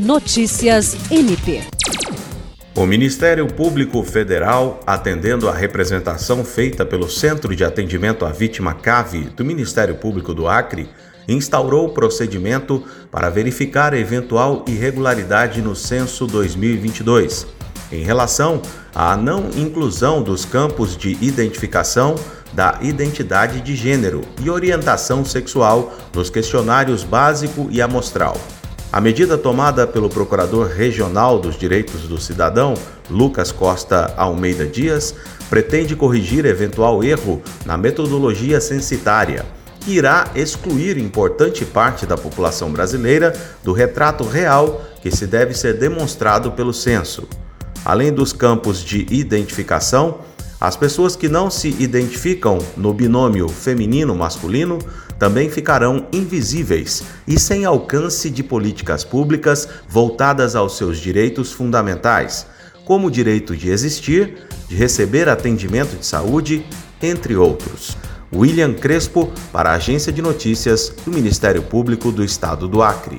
Notícias MP. O Ministério Público Federal, atendendo à representação feita pelo Centro de Atendimento à Vítima CAVE do Ministério Público do Acre, instaurou o procedimento para verificar eventual irregularidade no censo 2022, em relação à não inclusão dos campos de identificação da identidade de gênero e orientação sexual nos questionários básico e amostral. A medida tomada pelo Procurador Regional dos Direitos do Cidadão, Lucas Costa Almeida Dias, pretende corrigir eventual erro na metodologia censitária, que irá excluir importante parte da população brasileira do retrato real que se deve ser demonstrado pelo censo. Além dos campos de identificação, as pessoas que não se identificam no binômio feminino-masculino também ficarão invisíveis e sem alcance de políticas públicas voltadas aos seus direitos fundamentais, como o direito de existir, de receber atendimento de saúde, entre outros. William Crespo, para a Agência de Notícias do Ministério Público do Estado do Acre.